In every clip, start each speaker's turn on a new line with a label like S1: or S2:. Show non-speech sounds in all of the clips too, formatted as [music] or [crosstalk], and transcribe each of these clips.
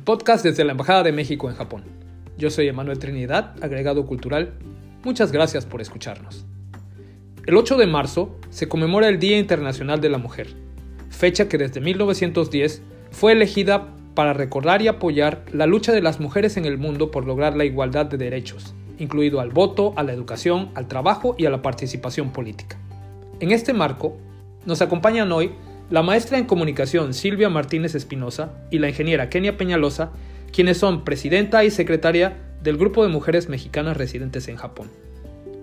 S1: podcast desde la Embajada de México en Japón. Yo soy Emanuel Trinidad, agregado cultural. Muchas gracias por escucharnos. El 8 de marzo se conmemora el Día Internacional de la Mujer, fecha que desde 1910 fue elegida para recordar y apoyar la lucha de las mujeres en el mundo por lograr la igualdad de derechos, incluido al voto, a la educación, al trabajo y a la participación política. En este marco, nos acompañan hoy la maestra en comunicación Silvia Martínez Espinosa y la ingeniera Kenia Peñalosa, quienes son presidenta y secretaria del Grupo de Mujeres Mexicanas Residentes en Japón,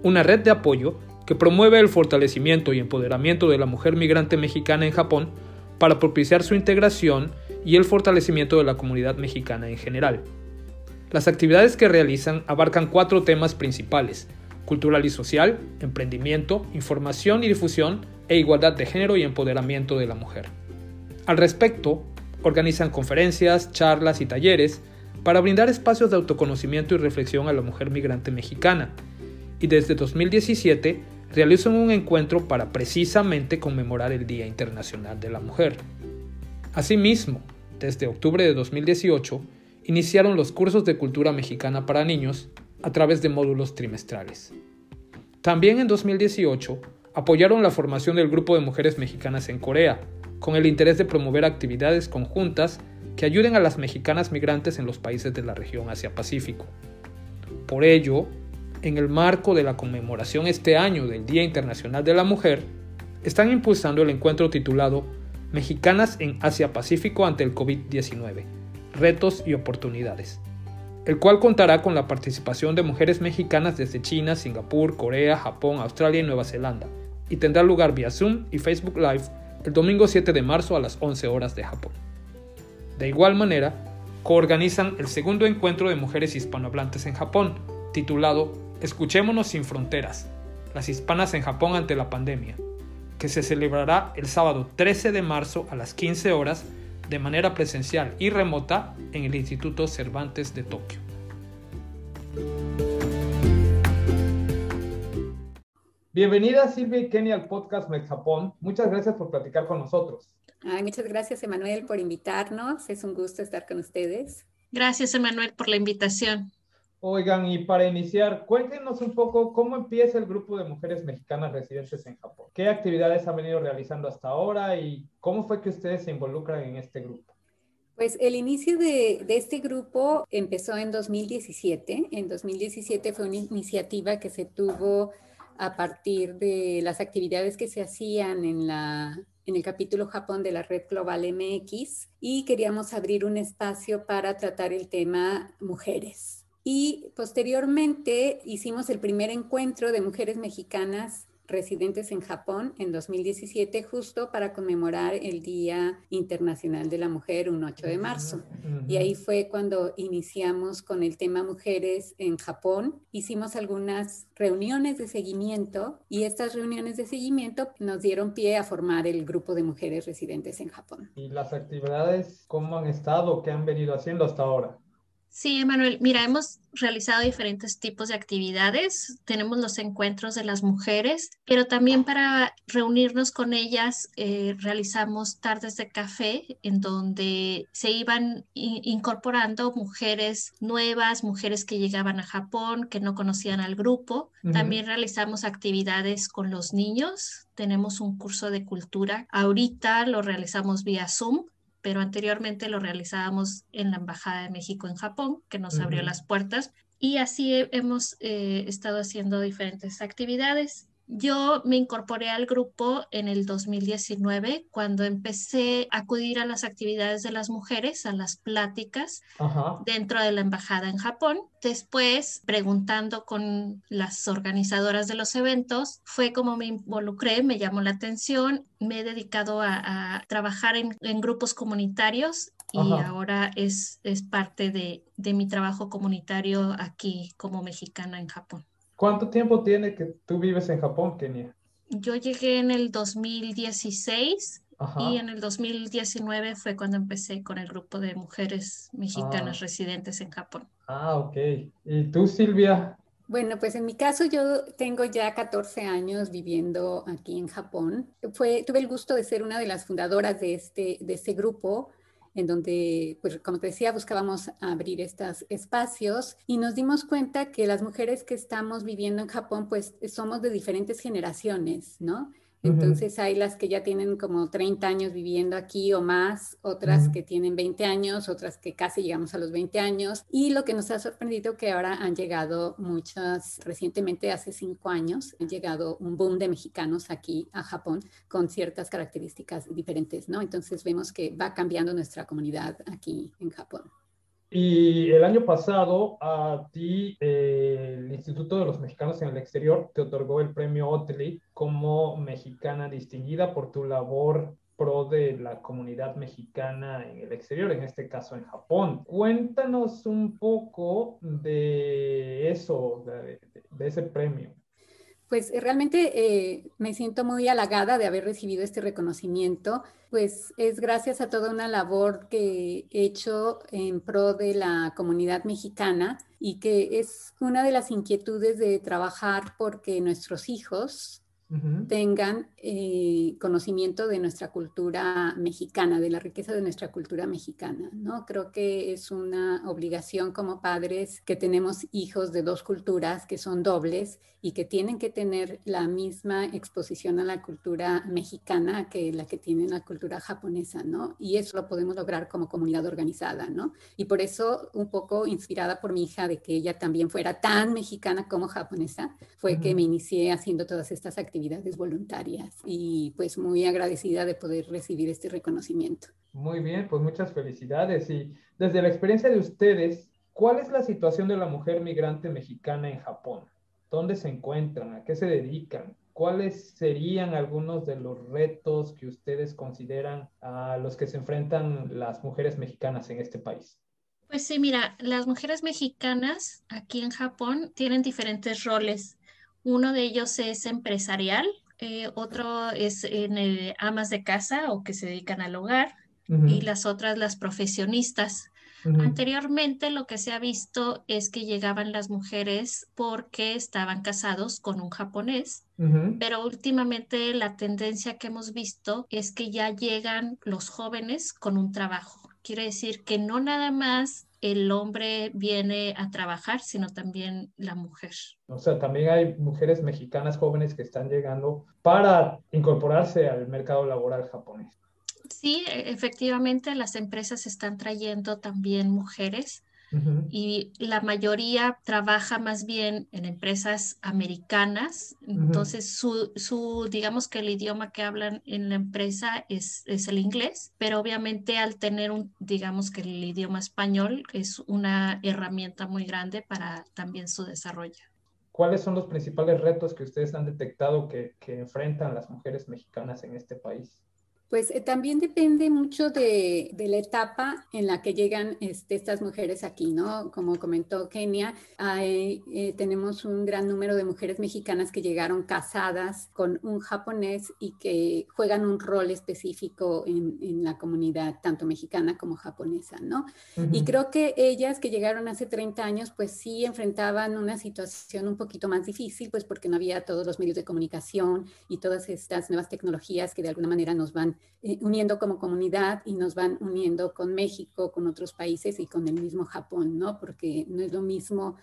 S1: una red de apoyo que promueve el fortalecimiento y empoderamiento de la mujer migrante mexicana en Japón para propiciar su integración y el fortalecimiento de la comunidad mexicana en general. Las actividades que realizan abarcan cuatro temas principales, cultural y social, emprendimiento, información y difusión, e igualdad de género y empoderamiento de la mujer. Al respecto, organizan conferencias, charlas y talleres para brindar espacios de autoconocimiento y reflexión a la mujer migrante mexicana, y desde 2017 realizan un encuentro para precisamente conmemorar el Día Internacional de la Mujer. Asimismo, desde octubre de 2018, iniciaron los cursos de cultura mexicana para niños a través de módulos trimestrales. También en 2018 apoyaron la formación del grupo de mujeres mexicanas en Corea, con el interés de promover actividades conjuntas que ayuden a las mexicanas migrantes en los países de la región Asia-Pacífico. Por ello, en el marco de la conmemoración este año del Día Internacional de la Mujer, están impulsando el encuentro titulado Mexicanas en Asia-Pacífico ante el COVID-19, retos y oportunidades, el cual contará con la participación de mujeres mexicanas desde China, Singapur, Corea, Japón, Australia y Nueva Zelanda, y tendrá lugar vía Zoom y Facebook Live el domingo 7 de marzo a las 11 horas de Japón. De igual manera, coorganizan el segundo encuentro de mujeres hispanohablantes en Japón, titulado Escuchémonos sin fronteras, las hispanas en Japón ante la pandemia, que se celebrará el sábado 13 de marzo a las 15 horas de manera presencial y remota en el Instituto Cervantes de Tokio. Bienvenida Silvia y Kenia al podcast Mex Japón. Muchas gracias por platicar con nosotros.
S2: Ay, muchas gracias, Emanuel, por invitarnos. Es un gusto estar con ustedes.
S3: Gracias, Emanuel, por la invitación.
S1: Oigan, y para iniciar, cuéntenos un poco cómo empieza el grupo de mujeres mexicanas residentes en Japón. ¿Qué actividades han venido realizando hasta ahora y cómo fue que ustedes se involucran en este grupo?
S2: Pues el inicio de, este grupo empezó en 2017. En 2017 fue una iniciativa que se tuvo a partir de las actividades que se hacían en, la, en el capítulo Japón de la Red Global MX y queríamos abrir un espacio para tratar el tema mujeres. Y posteriormente hicimos el primer encuentro de mujeres mexicanas residentes en Japón en 2017, justo para conmemorar el Día Internacional de la Mujer, un 8 de marzo. Y ahí fue cuando iniciamos con el tema mujeres en Japón. Hicimos algunas reuniones de seguimiento y estas reuniones de seguimiento nos dieron pie a formar el grupo de mujeres residentes en Japón.
S1: ¿Y las actividades cómo han estado? ¿Qué han venido haciendo hasta ahora?
S3: Sí, Emanuel, mira, hemos realizado diferentes tipos de actividades. Tenemos los encuentros de las mujeres, pero también para reunirnos con ellas eh, realizamos tardes de café en donde se iban incorporando mujeres nuevas, mujeres que llegaban a Japón, que no conocían al grupo. Uh -huh. También realizamos actividades con los niños. Tenemos un curso de cultura. Ahorita lo realizamos vía Zoom pero anteriormente lo realizábamos en la Embajada de México en Japón, que nos uh -huh. abrió las puertas. Y así hemos eh, estado haciendo diferentes actividades. Yo me incorporé al grupo en el 2019 cuando empecé a acudir a las actividades de las mujeres, a las pláticas dentro de la embajada en Japón. Después, preguntando con las organizadoras de los eventos, fue como me involucré, me llamó la atención, me he dedicado a, trabajar en, grupos comunitarios y ahora es, es parte de, de mi trabajo comunitario aquí como mexicana en Japón.
S1: ¿Cuánto tiempo tiene que tú vives en Japón, Kenia?
S3: Yo llegué en el 2016 y en el 2019 fue cuando empecé con el grupo de mujeres mexicanas ah. residentes en Japón.
S1: Ah, ok. ¿Y tú, Silvia?
S2: Bueno, pues en mi caso yo tengo ya 14 años viviendo aquí en Japón. Fue, tuve el gusto de ser una de las fundadoras de este, de este grupo en donde, pues como te decía, buscábamos abrir estos espacios y nos dimos cuenta que las mujeres que estamos viviendo en Japón, pues somos de diferentes generaciones, ¿no? Entonces hay las que ya tienen como 30 años viviendo aquí o más, otras que tienen 20 años, otras que casi llegamos a los 20 años. Y lo que nos ha sorprendido que ahora han llegado muchas, recientemente hace cinco años, han llegado un boom de mexicanos aquí a Japón con ciertas características diferentes, ¿no? Entonces vemos que va cambiando nuestra comunidad aquí en Japón.
S1: Y el año pasado a ti eh, el Instituto de los Mexicanos en el Exterior te otorgó el premio Otley como mexicana distinguida por tu labor pro de la comunidad mexicana en el exterior, en este caso en Japón. Cuéntanos un poco de eso, de ese premio.
S2: Pues eh, realmente eh, me siento muy halagada de haber recibido este reconocimiento, pues es gracias a toda una labor que he hecho en pro de la comunidad mexicana y que es una de las inquietudes de trabajar porque nuestros hijos tengan eh, conocimiento de nuestra cultura mexicana, de la riqueza de nuestra cultura mexicana, ¿no? Creo que es una obligación como padres que tenemos hijos de dos culturas que son dobles y que tienen que tener la misma exposición a la cultura mexicana que la que tiene la cultura japonesa, ¿no? Y eso lo podemos lograr como comunidad organizada, ¿no? Y por eso, un poco inspirada por mi hija de que ella también fuera tan mexicana como japonesa, fue que me inicié haciendo todas estas actividades voluntarias y pues muy agradecida de poder recibir este reconocimiento.
S1: Muy bien, pues muchas felicidades. Y desde la experiencia de ustedes, ¿cuál es la situación de la mujer migrante mexicana en Japón? ¿Dónde se encuentran? ¿A qué se dedican? ¿Cuáles serían algunos de los retos que ustedes consideran a los que se enfrentan las mujeres mexicanas en este país?
S3: Pues sí, mira, las mujeres mexicanas aquí en Japón tienen diferentes roles. Uno de ellos es empresarial, eh, otro es en el amas de casa o que se dedican al hogar y las otras las profesionistas. Anteriormente lo que se ha visto es que llegaban las mujeres porque estaban casados con un japonés, pero últimamente la tendencia que hemos visto es que ya llegan los jóvenes con un trabajo. Quiere decir que no nada más el hombre viene a trabajar, sino también la mujer.
S1: O sea, también hay mujeres mexicanas jóvenes que están llegando para incorporarse al mercado laboral japonés.
S3: Sí, e, efectivamente, las empresas están trayendo también mujeres y la mayoría trabaja más bien en empresas americanas, entonces su, digamos que el idioma que hablan en la empresa es, es, el inglés, pero obviamente al tener un, digamos que el idioma español es una herramienta muy grande para también su desarrollo.
S1: ¿Cuáles son los principales retos que ustedes han detectado que, que enfrentan las mujeres mexicanas en este país?
S2: Pues eh, también depende mucho de, la etapa en la que llegan este, estas mujeres aquí, ¿no? Como comentó Kenia, eh, tenemos un gran número de mujeres mexicanas que llegaron casadas con un japonés y que juegan un rol específico en, la comunidad, tanto mexicana como japonesa, ¿no? Y creo que ellas que llegaron hace 30 años, pues sí enfrentaban una situación un poquito más difícil, pues porque no había todos los medios de comunicación y todas estas nuevas tecnologías que de alguna manera nos van eh, uniendo como comunidad y nos van uniendo con México, con otros países y con el mismo Japón, ¿no? Porque no es lo mismo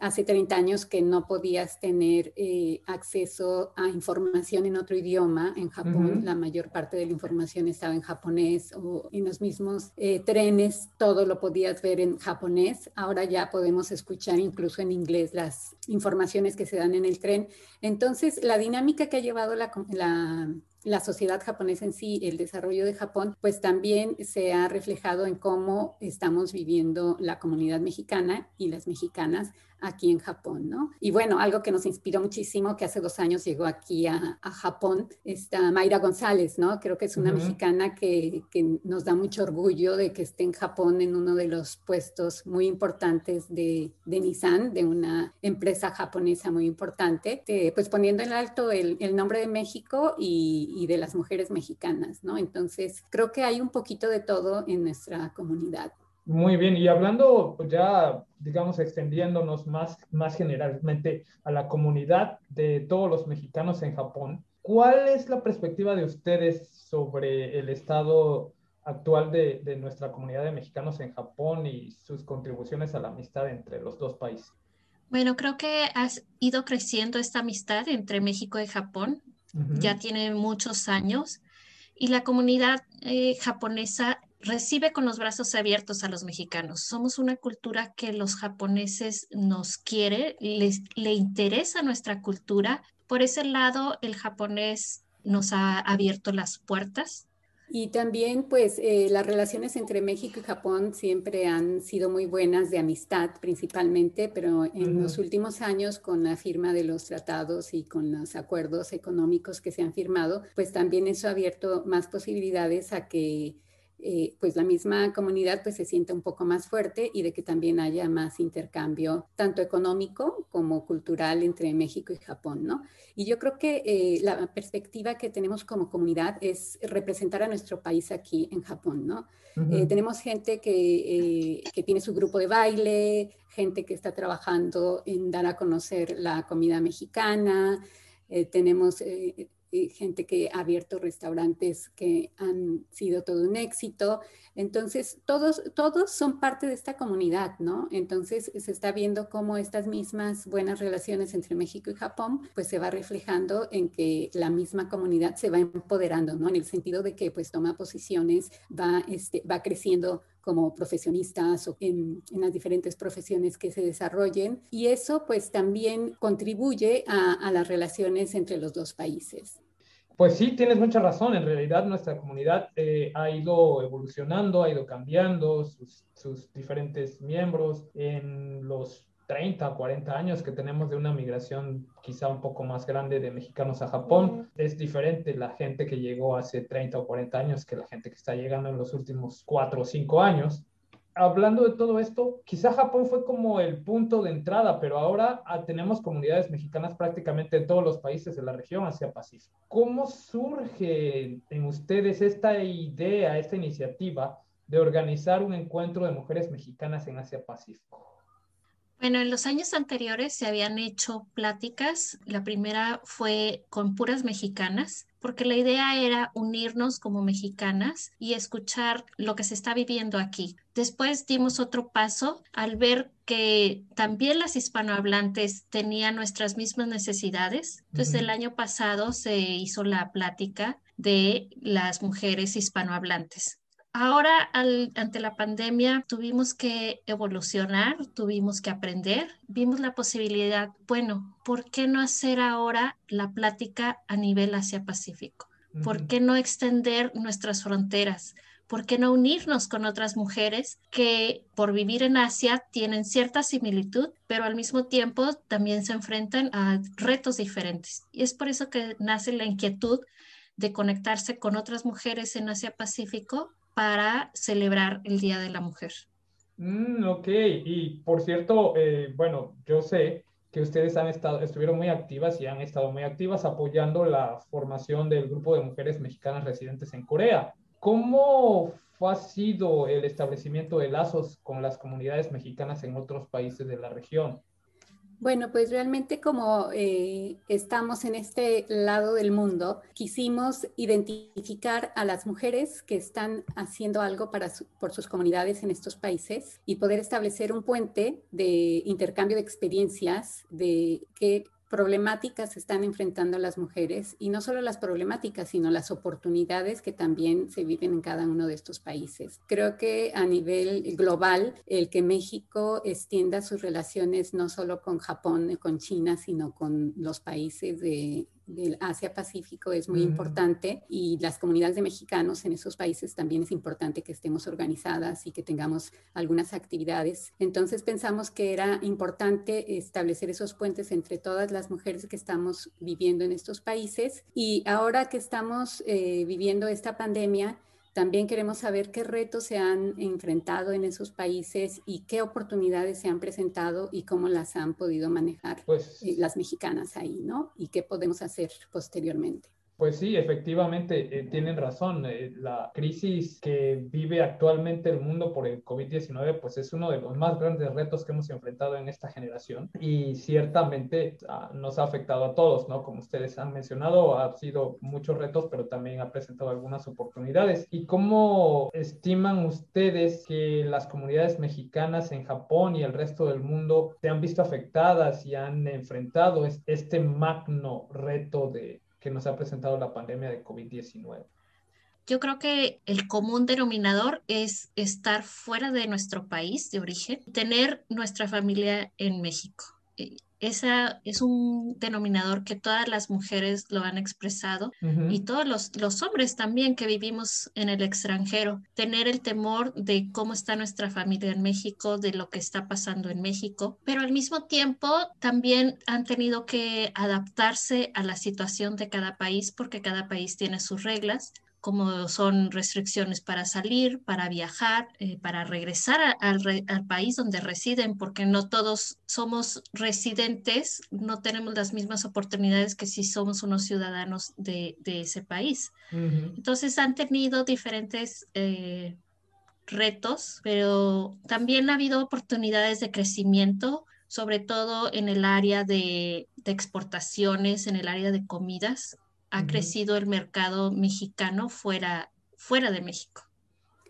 S2: hace 30 años que no podías tener eh, acceso a información en otro idioma. En Japón la mayor parte de la información estaba en japonés o en los mismos eh, trenes todo lo podías ver en japonés. Ahora ya podemos escuchar incluso en inglés las informaciones que se dan en el tren. Entonces, la dinámica que ha llevado la, la la sociedad japonesa en sí, el desarrollo de Japón, pues también se ha reflejado en cómo estamos viviendo la comunidad mexicana y las mexicanas aquí en Japón, ¿no? Y bueno, algo que nos inspiró muchísimo, que hace dos años llegó aquí a, Japón, está Mayra González, ¿no? Creo que es una mexicana que, nos da mucho orgullo de que esté en Japón en uno de los puestos muy importantes de, Nissan, de una empresa japonesa muy importante, pues poniendo en alto el, nombre de México y, y de las mujeres mexicanas, ¿no? Entonces, creo que hay un poquito de todo en nuestra comunidad.
S1: Muy bien, y hablando ya, digamos, extendiéndonos más, más generalmente a la comunidad de todos los mexicanos en Japón, ¿cuál es la perspectiva de ustedes sobre el estado actual de, de nuestra comunidad de mexicanos en Japón y sus contribuciones a la amistad entre los dos países?
S3: Bueno, creo que ha ido creciendo esta amistad entre México y Japón. Ya tiene muchos años y la comunidad eh, japonesa recibe con los brazos abiertos a los mexicanos. Somos una cultura que los japoneses nos quiere, les, le interesa nuestra cultura. Por ese lado, el japonés nos ha abierto las puertas.
S2: Y también, pues, eh, las relaciones entre México y Japón siempre han sido muy buenas de amistad principalmente, pero en los últimos años, con la firma de los tratados y con los acuerdos económicos que se han firmado, pues también eso ha abierto más posibilidades a que eh, pues la misma comunidad pues se siente un poco más fuerte y de que también haya más intercambio tanto económico como cultural entre México y Japón, ¿no? Y yo creo que eh, la perspectiva que tenemos como comunidad es representar a nuestro país aquí en Japón, ¿no? Eh, tenemos gente que, que tiene su grupo de baile, gente que está trabajando en dar a conocer la comida mexicana, tenemos gente que ha abierto restaurantes que han sido todo un éxito. Entonces, todos, todos son parte de esta comunidad, ¿no? Entonces, se está viendo cómo estas mismas buenas relaciones entre México y Japón, pues se va reflejando en que la misma comunidad se va empoderando, ¿no? En el sentido de que, pues, toma posiciones, va, este, va creciendo como profesionistas o en, las diferentes profesiones que se desarrollen. Y eso pues también contribuye a, las relaciones entre los dos países.
S1: Pues sí, tienes mucha razón. En realidad nuestra comunidad eh, ha ido evolucionando, ha ido cambiando sus, sus diferentes miembros en los 30, 40 años que tenemos de una migración quizá un poco más grande de mexicanos a Japón. Es diferente la gente que llegó hace 30 o 40 años que la gente que está llegando en los últimos 4 o 5 años. Hablando de todo esto, quizá Japón fue como el punto de entrada, pero ahora ah, tenemos comunidades mexicanas prácticamente en todos los países de la región Asia Pacífico. ¿Cómo surge en ustedes esta idea, esta iniciativa de organizar un encuentro de mujeres mexicanas en Asia Pacífico?
S3: Bueno, en los años anteriores se habían hecho pláticas. La primera fue con puras mexicanas, porque la idea era unirnos como mexicanas y escuchar lo que se está viviendo aquí. Después dimos otro paso al ver que también las hispanohablantes tenían nuestras mismas necesidades. Entonces, el año pasado se hizo la plática de las mujeres hispanohablantes. Ahora, ante la pandemia, tuvimos que evolucionar, tuvimos que aprender, vimos la posibilidad, bueno, ¿por qué no hacer ahora la plática a nivel Asia-Pacífico? ¿Por qué no extender nuestras fronteras? ¿Por qué no unirnos con otras mujeres que por vivir en Asia tienen cierta similitud, pero al mismo tiempo también se enfrentan a retos diferentes? Y es por eso que nace la inquietud de conectarse con otras mujeres en Asia-Pacífico para celebrar el Día de la Mujer.
S1: Mm, ok, y por cierto, eh, bueno, yo sé que ustedes han estado, estuvieron muy activas y han estado muy activas apoyando la formación del grupo de mujeres mexicanas residentes en Corea. ¿Cómo ha sido el establecimiento de lazos con las comunidades mexicanas en otros países de la región?
S2: Bueno, pues realmente como eh, estamos en este lado del mundo, quisimos identificar a las mujeres que están haciendo algo para por sus comunidades en estos países y poder establecer un puente de intercambio de experiencias de qué problemáticas están enfrentando las mujeres y no solo las problemáticas, sino las oportunidades que también se viven en cada uno de estos países. Creo que a nivel global, el que México extienda sus relaciones no solo con Japón, con China, sino con los países de del Asia-Pacífico es muy importante y las comunidades de mexicanos en esos países también es importante que estemos organizadas y que tengamos algunas actividades. Entonces pensamos que era importante establecer esos puentes entre todas las mujeres que estamos viviendo en estos países y ahora que estamos eh, viviendo esta pandemia, también queremos saber qué retos se han enfrentado en esos países y qué oportunidades se han presentado y cómo las han podido manejar pues, eh, las mexicanas ahí, ¿no? Y qué podemos hacer posteriormente.
S1: Pues sí, efectivamente, eh, tienen razón. Eh, la crisis que vive actualmente el mundo por el COVID-19, pues es uno de los más grandes retos que hemos enfrentado en esta generación y ciertamente ah, nos ha afectado a todos, ¿no? Como ustedes han mencionado, ha sido muchos retos, pero también ha presentado algunas oportunidades. ¿Y cómo estiman ustedes que las comunidades mexicanas en Japón y el resto del mundo se han visto afectadas y han enfrentado este magno reto de que nos ha presentado la pandemia de COVID-19?
S3: Yo creo que el común denominador es estar fuera de nuestro país de origen, tener nuestra familia en México. Esa es un denominador que todas las mujeres lo han expresado y todos los, los, hombres también que vivimos en el extranjero, tener el temor de cómo está nuestra familia en México, de lo que está pasando en México, pero al mismo tiempo también han tenido que adaptarse a la situación de cada país porque cada país tiene sus reglas como son restricciones para salir, para viajar, eh, para regresar al, país donde residen, porque no todos somos residentes, no tenemos las mismas oportunidades que si somos unos ciudadanos de, ese país. Entonces han tenido diferentes eh, retos, pero también ha habido oportunidades de crecimiento sobre todo en el área de, de exportaciones, en el área de comidas ha crecido el mercado mexicano fuera, fuera de México.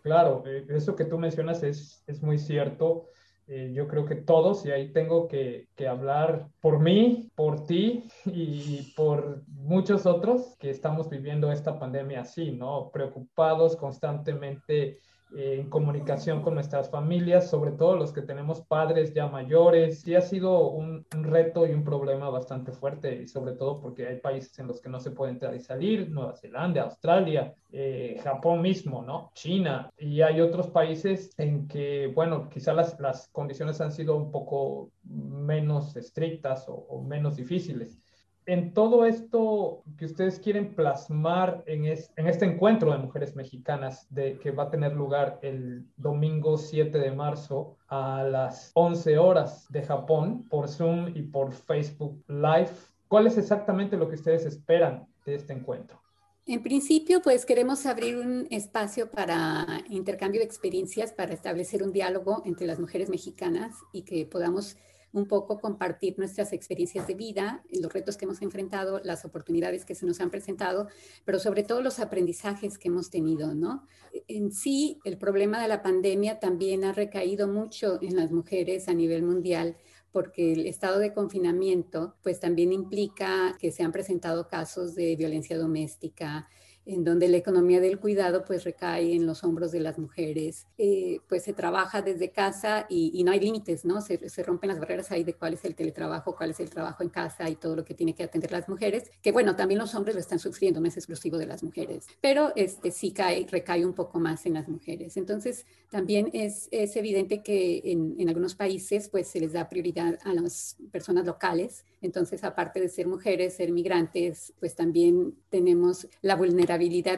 S1: Claro, eh, eso que tú mencionas es, es muy cierto. Eh, yo creo que todos, y ahí tengo que, que, hablar por mí, por ti [laughs] y por muchos otros que estamos viviendo esta pandemia así, ¿no? Preocupados constantemente en comunicación con nuestras familias, sobre todo los que tenemos padres ya mayores. Sí ha sido un, reto y un problema bastante fuerte, y sobre todo porque hay países en los que no se puede entrar y salir, Nueva Zelanda, Australia, eh, Japón mismo, ¿no? China, y hay otros países en que, bueno, quizás las, las condiciones han sido un poco menos estrictas o menos difíciles en todo esto que ustedes quieren plasmar en, este encuentro de mujeres mexicanas de, que va a tener lugar el domingo 7 de marzo a las 11 horas de Japón por Zoom y por Facebook Live, ¿cuál es exactamente lo que ustedes esperan de este encuentro?
S2: En principio, pues queremos abrir un espacio para intercambio de experiencias, para establecer un diálogo entre las mujeres mexicanas y que podamos un poco compartir nuestras experiencias de vida, los retos que hemos enfrentado, las oportunidades que se nos han presentado, pero sobre todo los aprendizajes que hemos tenido, ¿no? En sí, el problema de la pandemia también ha recaído mucho en las mujeres a nivel mundial porque el estado de confinamiento pues también implica que se han presentado casos de violencia doméstica, en donde la economía del cuidado pues recae en los hombros de las mujeres, eh, pues se trabaja desde casa y, no hay límites, ¿no? Se, rompen las barreras ahí de cuál es el teletrabajo, cuál es el trabajo en casa y todo lo que tiene que atender las mujeres, que bueno, también los hombres lo están sufriendo, no es exclusivo de las mujeres, pero este sí cae, recae un poco más en las mujeres. Entonces, también es, es evidente que en, en algunos países pues se les da prioridad a las personas locales, entonces aparte de ser mujeres, ser migrantes, pues también tenemos la vulnerabilidad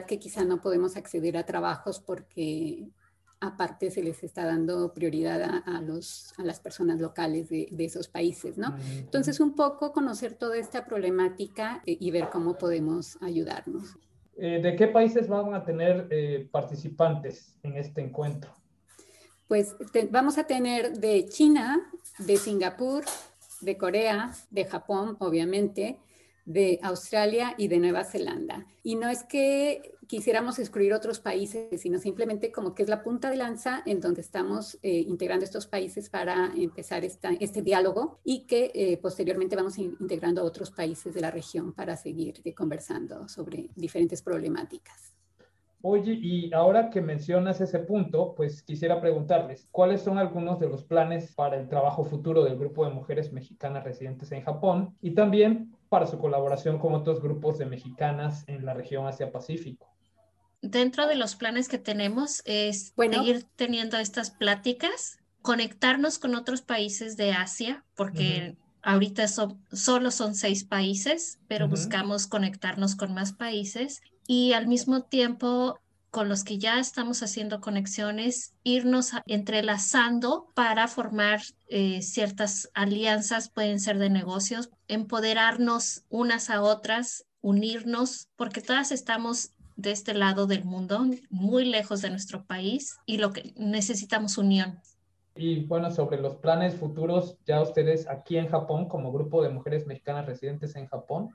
S2: que quizá no podemos acceder a trabajos porque aparte se les está dando prioridad a, los, a las personas locales de, esos países, ¿no? Entonces, un poco conocer toda esta problemática eh, y ver cómo podemos ayudarnos.
S1: Eh, ¿De qué países van a tener eh, participantes en este encuentro?
S2: Pues vamos a tener de China, de Singapur, de Corea, de Japón, obviamente, de Australia y de Nueva Zelanda. Y no es que quisiéramos excluir otros países, sino simplemente como que es la punta de lanza en donde estamos eh, integrando estos países para empezar esta, este diálogo y que eh, posteriormente vamos integrando a otros países de la región para seguir eh, conversando sobre diferentes problemáticas.
S1: Oye, y ahora que mencionas ese punto, pues quisiera preguntarles, ¿cuáles son algunos de los planes para el trabajo futuro del grupo de mujeres mexicanas residentes en Japón y también para su colaboración con otros grupos de mexicanas en la región Asia-Pacífico?
S3: Dentro de los planes que tenemos es seguir teniendo estas pláticas, conectarnos con otros países de Asia, porque ahorita solo son seis países, pero buscamos conectarnos con más países y al mismo tiempo con los que ya estamos haciendo conexiones, irnos entrelazando para formar eh, ciertas alianzas, pueden ser de negocios, empoderarnos unas a otras, unirnos, porque todas estamos de este lado del mundo, muy lejos de nuestro país y lo que necesitamos unión.
S1: Y bueno, sobre los planes futuros, ya ustedes aquí en Japón, como grupo de mujeres mexicanas residentes en Japón,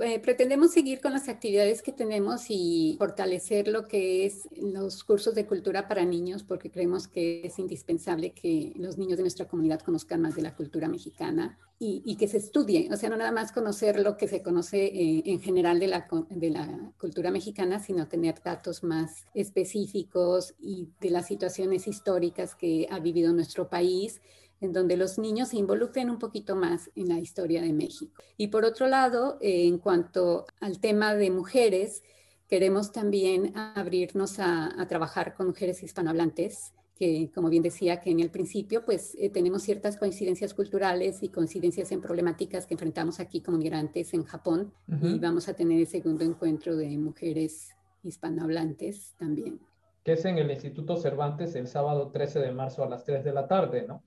S2: eh, pretendemos seguir con las actividades que tenemos y fortalecer lo que es los cursos de cultura para niños, porque creemos que es indispensable que los niños de nuestra comunidad conozcan más de la cultura mexicana y, que se estudie, o sea, no nada más conocer lo que se conoce eh, en general de la, de la cultura mexicana, sino tener datos más específicos y de las situaciones históricas que ha vivido nuestro país en donde los niños se involucren un poquito más en la historia de México. Y por otro lado, eh, en cuanto al tema de mujeres, queremos también abrirnos a, trabajar con mujeres hispanohablantes que como bien decía que en el principio, pues eh, tenemos ciertas coincidencias culturales y coincidencias en problemáticas que enfrentamos aquí como migrantes en Japón y vamos a tener el segundo encuentro de mujeres hispanohablantes también.
S1: Que es en el Instituto Cervantes el sábado 13 de marzo a las 3 de la tarde, ¿no?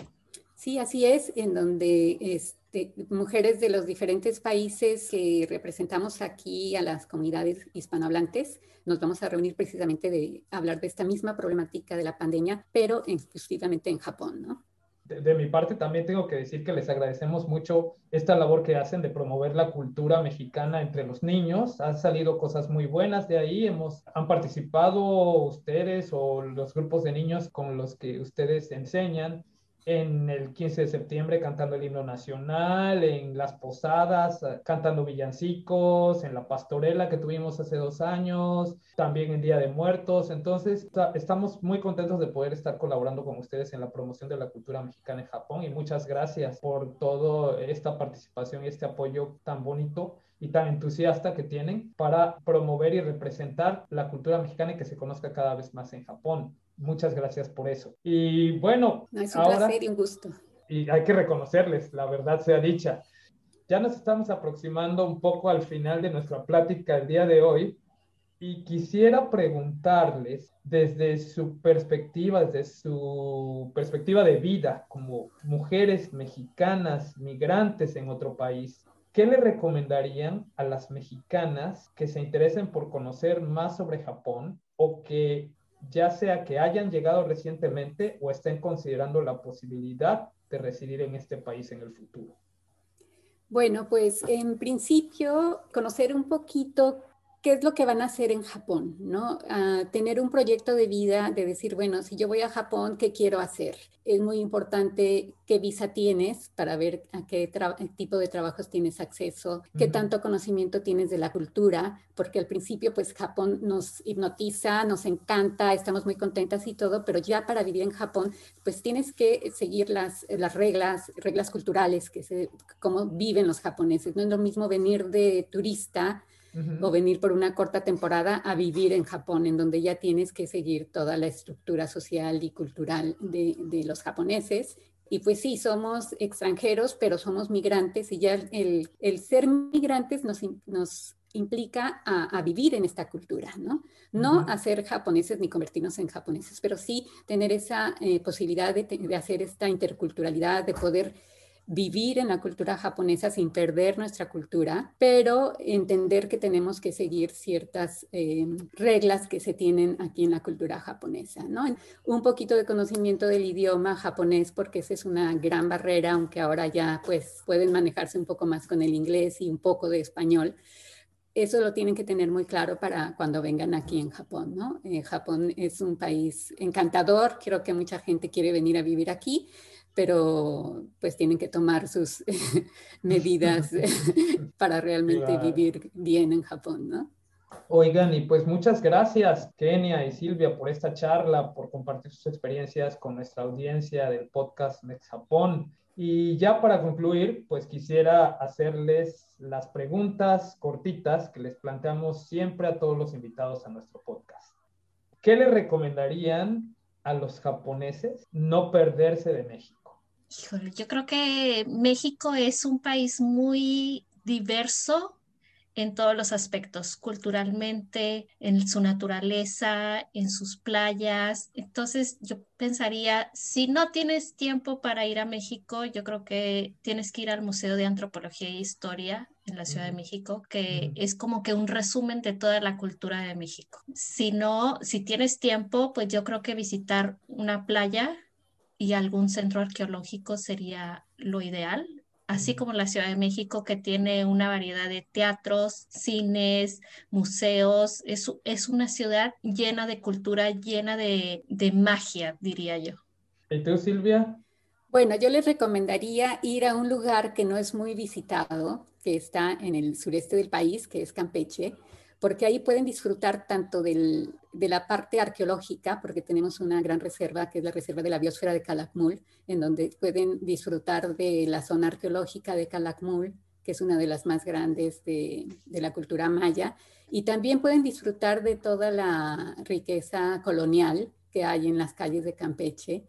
S2: Sí, así es, en donde este, mujeres de los diferentes países que representamos aquí a las comunidades hispanohablantes nos vamos a reunir precisamente de hablar de esta misma problemática de la pandemia, pero exclusivamente en Japón, ¿no?
S1: De, mi parte también tengo que decir que les agradecemos mucho esta labor que hacen de promover la cultura mexicana entre los niños. Han salido cosas muy buenas de ahí. Hemos, han participado ustedes o los grupos de niños con los que ustedes enseñan en el 15 de septiembre cantando el himno nacional, en las posadas eh, cantando villancicos, en la pastorela que tuvimos hace dos años, también en Día de Muertos. Entonces, estamos muy contentos de poder estar colaborando con ustedes en la promoción de la cultura mexicana en Japón y muchas gracias por toda esta participación y este apoyo tan bonito y tan entusiasta que tienen para promover y representar la cultura mexicana y que se conozca cada vez más en Japón. Muchas gracias por eso. Y bueno,
S2: es un placer y un gusto.
S1: Y hay que reconocerles, la verdad sea dicha. Ya nos estamos aproximando un poco al final de nuestra plática el día de hoy y quisiera preguntarles desde su perspectiva, desde su perspectiva de vida como mujeres mexicanas, migrantes en otro país, ¿qué le recomendarían a las mexicanas que se interesen por conocer más sobre Japón o que ya sea que hayan llegado recientemente o estén considerando la posibilidad de residir en este país en el futuro?
S2: Bueno, pues en principio conocer un poquito qué es lo que van a hacer en Japón, ¿no? tener un proyecto de vida, de decir, bueno, si yo voy a Japón, ¿qué quiero hacer? Es muy importante qué visa tienes para ver a qué tipo de trabajos tienes acceso, qué tanto conocimiento tienes de la cultura, porque al principio, pues Japón nos hipnotiza, nos encanta, estamos muy contentas y todo, pero ya para vivir en Japón, pues tienes que seguir las, las reglas, reglas culturales, que se, cómo viven los japoneses. No es lo mismo venir de turista o venir por una corta temporada a vivir en Japón, en donde ya tienes que seguir toda la estructura social y cultural de, de los japoneses. Y pues sí, somos extranjeros, pero somos migrantes y ya el, el ser migrantes nos, nos implica a, vivir en esta cultura, ¿no? No a ser japoneses ni convertirnos en japoneses, pero sí tener esa eh, posibilidad de, de, hacer esta interculturalidad, de poder vivir en la cultura japonesa sin perder nuestra cultura, pero entender que tenemos que seguir ciertas eh, reglas que se tienen aquí en la cultura japonesa, ¿no? Un poquito de conocimiento del idioma japonés, porque esa es una gran barrera, aunque ahora ya pues pueden manejarse un poco más con el inglés y un poco de español eso lo tienen que tener muy claro para cuando vengan aquí en Japón, ¿no? Eh, Japón es un país encantador, creo que mucha gente quiere venir a vivir aquí, pero pues tienen que tomar sus [laughs] medidas [laughs] para realmente vivir bien en Japón, ¿no?
S1: Oigan, y pues muchas gracias, Kenia y Silvia, por esta charla, por compartir sus experiencias con nuestra audiencia del podcast Next Japón. Y ya para concluir, pues quisiera hacerles las preguntas cortitas que les planteamos siempre a todos los invitados a nuestro podcast. ¿Qué le recomendarían a los japoneses no perderse de México?
S3: Híjole, yo creo que México es un país muy diverso en todos los aspectos, culturalmente, en su naturaleza, en sus playas. Entonces, yo pensaría, si no tienes tiempo para ir a México, yo creo que tienes que ir al Museo de Antropología e Historia en la Ciudad de México, que es como que un resumen de toda la cultura de México. Si no, si tienes tiempo, pues yo creo que visitar una playa y algún centro arqueológico sería lo ideal así como la Ciudad de México, que tiene una variedad de teatros, cines, museos. Es, es una ciudad llena de cultura, llena de, de magia, diría yo.
S1: ¿Y tú, Silvia?
S2: Bueno, yo les recomendaría ir a un lugar que no es muy visitado, que está en el sureste del país, que es Campeche porque ahí pueden disfrutar tanto de la parte arqueológica, porque tenemos una gran reserva, que es la reserva de la biosfera de Calakmul, en donde pueden disfrutar de la zona arqueológica de Calakmul, que es una de las más grandes de, de la cultura maya, y también pueden disfrutar de toda la riqueza colonial que hay en las calles de Campeche,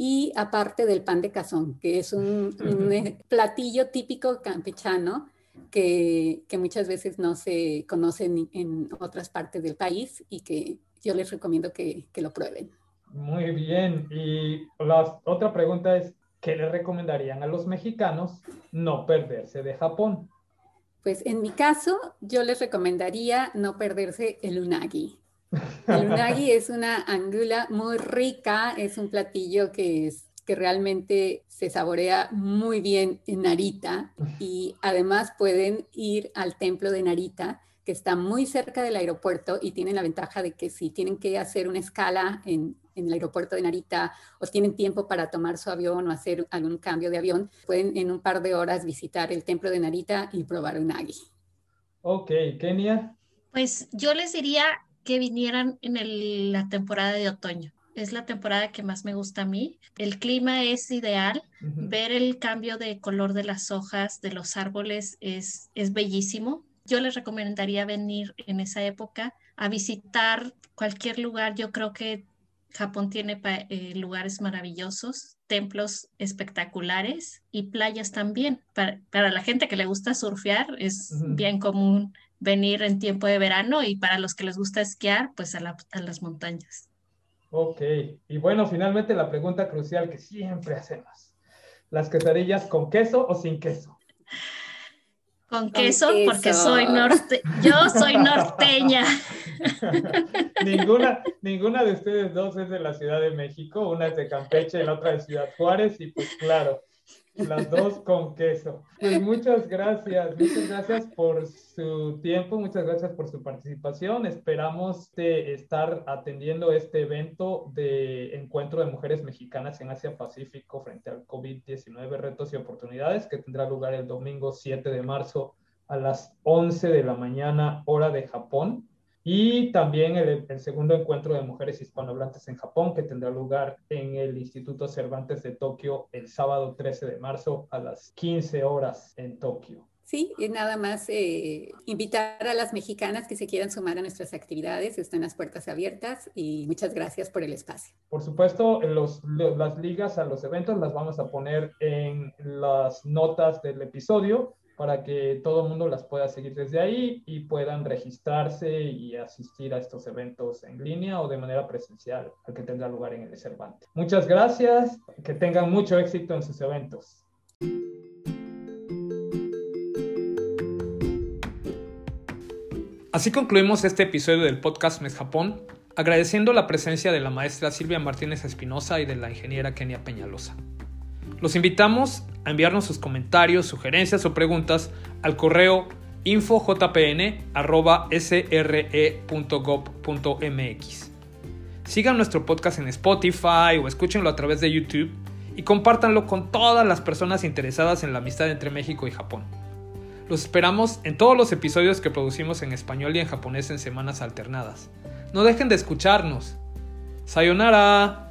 S2: y aparte del pan de cazón, que es un, un platillo típico campechano, que, muchas veces no se conocen en otras partes del país y que yo les recomiendo que, lo prueben.
S1: Muy bien. Y la otra pregunta es, ¿qué le recomendarían a los mexicanos no perderse de Japón?
S2: Pues en mi caso, yo les recomendaría no perderse el unagi. El [laughs] unagi es una angula muy rica, es un platillo que es que realmente se saborea muy bien en Narita y además pueden ir al templo de Narita que está muy cerca del aeropuerto y tienen la ventaja de que si tienen que hacer una escala en, el aeropuerto de Narita o tienen tiempo para tomar su avión o hacer algún cambio de avión, pueden en un par de horas visitar el templo de Narita y probar un agi.
S1: Ok, Kenia.
S3: Pues yo les diría que vinieran en la temporada de otoño es la temporada que más me gusta a mí. El clima es ideal. Ver el cambio de color de las hojas de los árboles es, es bellísimo. Yo les recomendaría venir en esa época a visitar cualquier lugar. Yo creo que Japón tiene eh, lugares maravillosos, templos espectaculares y playas también. Para, la gente que le gusta surfear es bien común venir en tiempo de verano y para los que les gusta esquiar, pues a las montañas.
S1: Ok, y bueno, finalmente la pregunta crucial que siempre hacemos. ¿Las quesadillas con queso o sin queso?
S3: Con queso, porque soy norte, yo soy norteña. [laughs]
S1: ninguna, ninguna de ustedes dos es de la Ciudad de México, una es de Campeche y la otra de Ciudad Juárez, y pues claro, las dos con queso. Pues muchas gracias, muchas gracias por su tiempo, muchas gracias por su participación. Esperamos de estar atendiendo este evento de encuentro de mujeres mexicanas en Asia Pacífico frente al COVID-19, retos y oportunidades, que tendrá lugar el domingo 7 de marzo a las 11 de la mañana, hora de Japón. Y también el, segundo encuentro de mujeres hispanohablantes en Japón, que tendrá lugar en el Instituto Cervantes de Tokio el sábado 13 de marzo a las 15 horas en Tokio.
S2: Sí, y nada más eh, invitar a las mexicanas que se quieran sumar a nuestras actividades. Están las puertas abiertas y muchas gracias por el espacio.
S1: Por supuesto, los, las ligas a los eventos las vamos a poner en las notas del episodio para que todo el mundo las pueda seguir desde ahí y puedan registrarse y asistir a estos eventos en línea o de manera presencial al que tendrá lugar en el Cervante. Muchas gracias, que tengan mucho éxito en sus eventos. Así concluimos este episodio del podcast Mes Japón, agradeciendo la presencia de la maestra Silvia Martínez Espinosa y de la ingeniera Kenia Peñalosa. Los invitamos a enviarnos sus comentarios, sugerencias o preguntas al correo infojpn.sre.gov.mx. Sigan nuestro podcast en Spotify o escúchenlo a través de YouTube y compártanlo con todas las personas interesadas en la amistad entre México y Japón. Los esperamos en todos los episodios que producimos en español y en japonés en semanas alternadas. No dejen de escucharnos. Sayonara.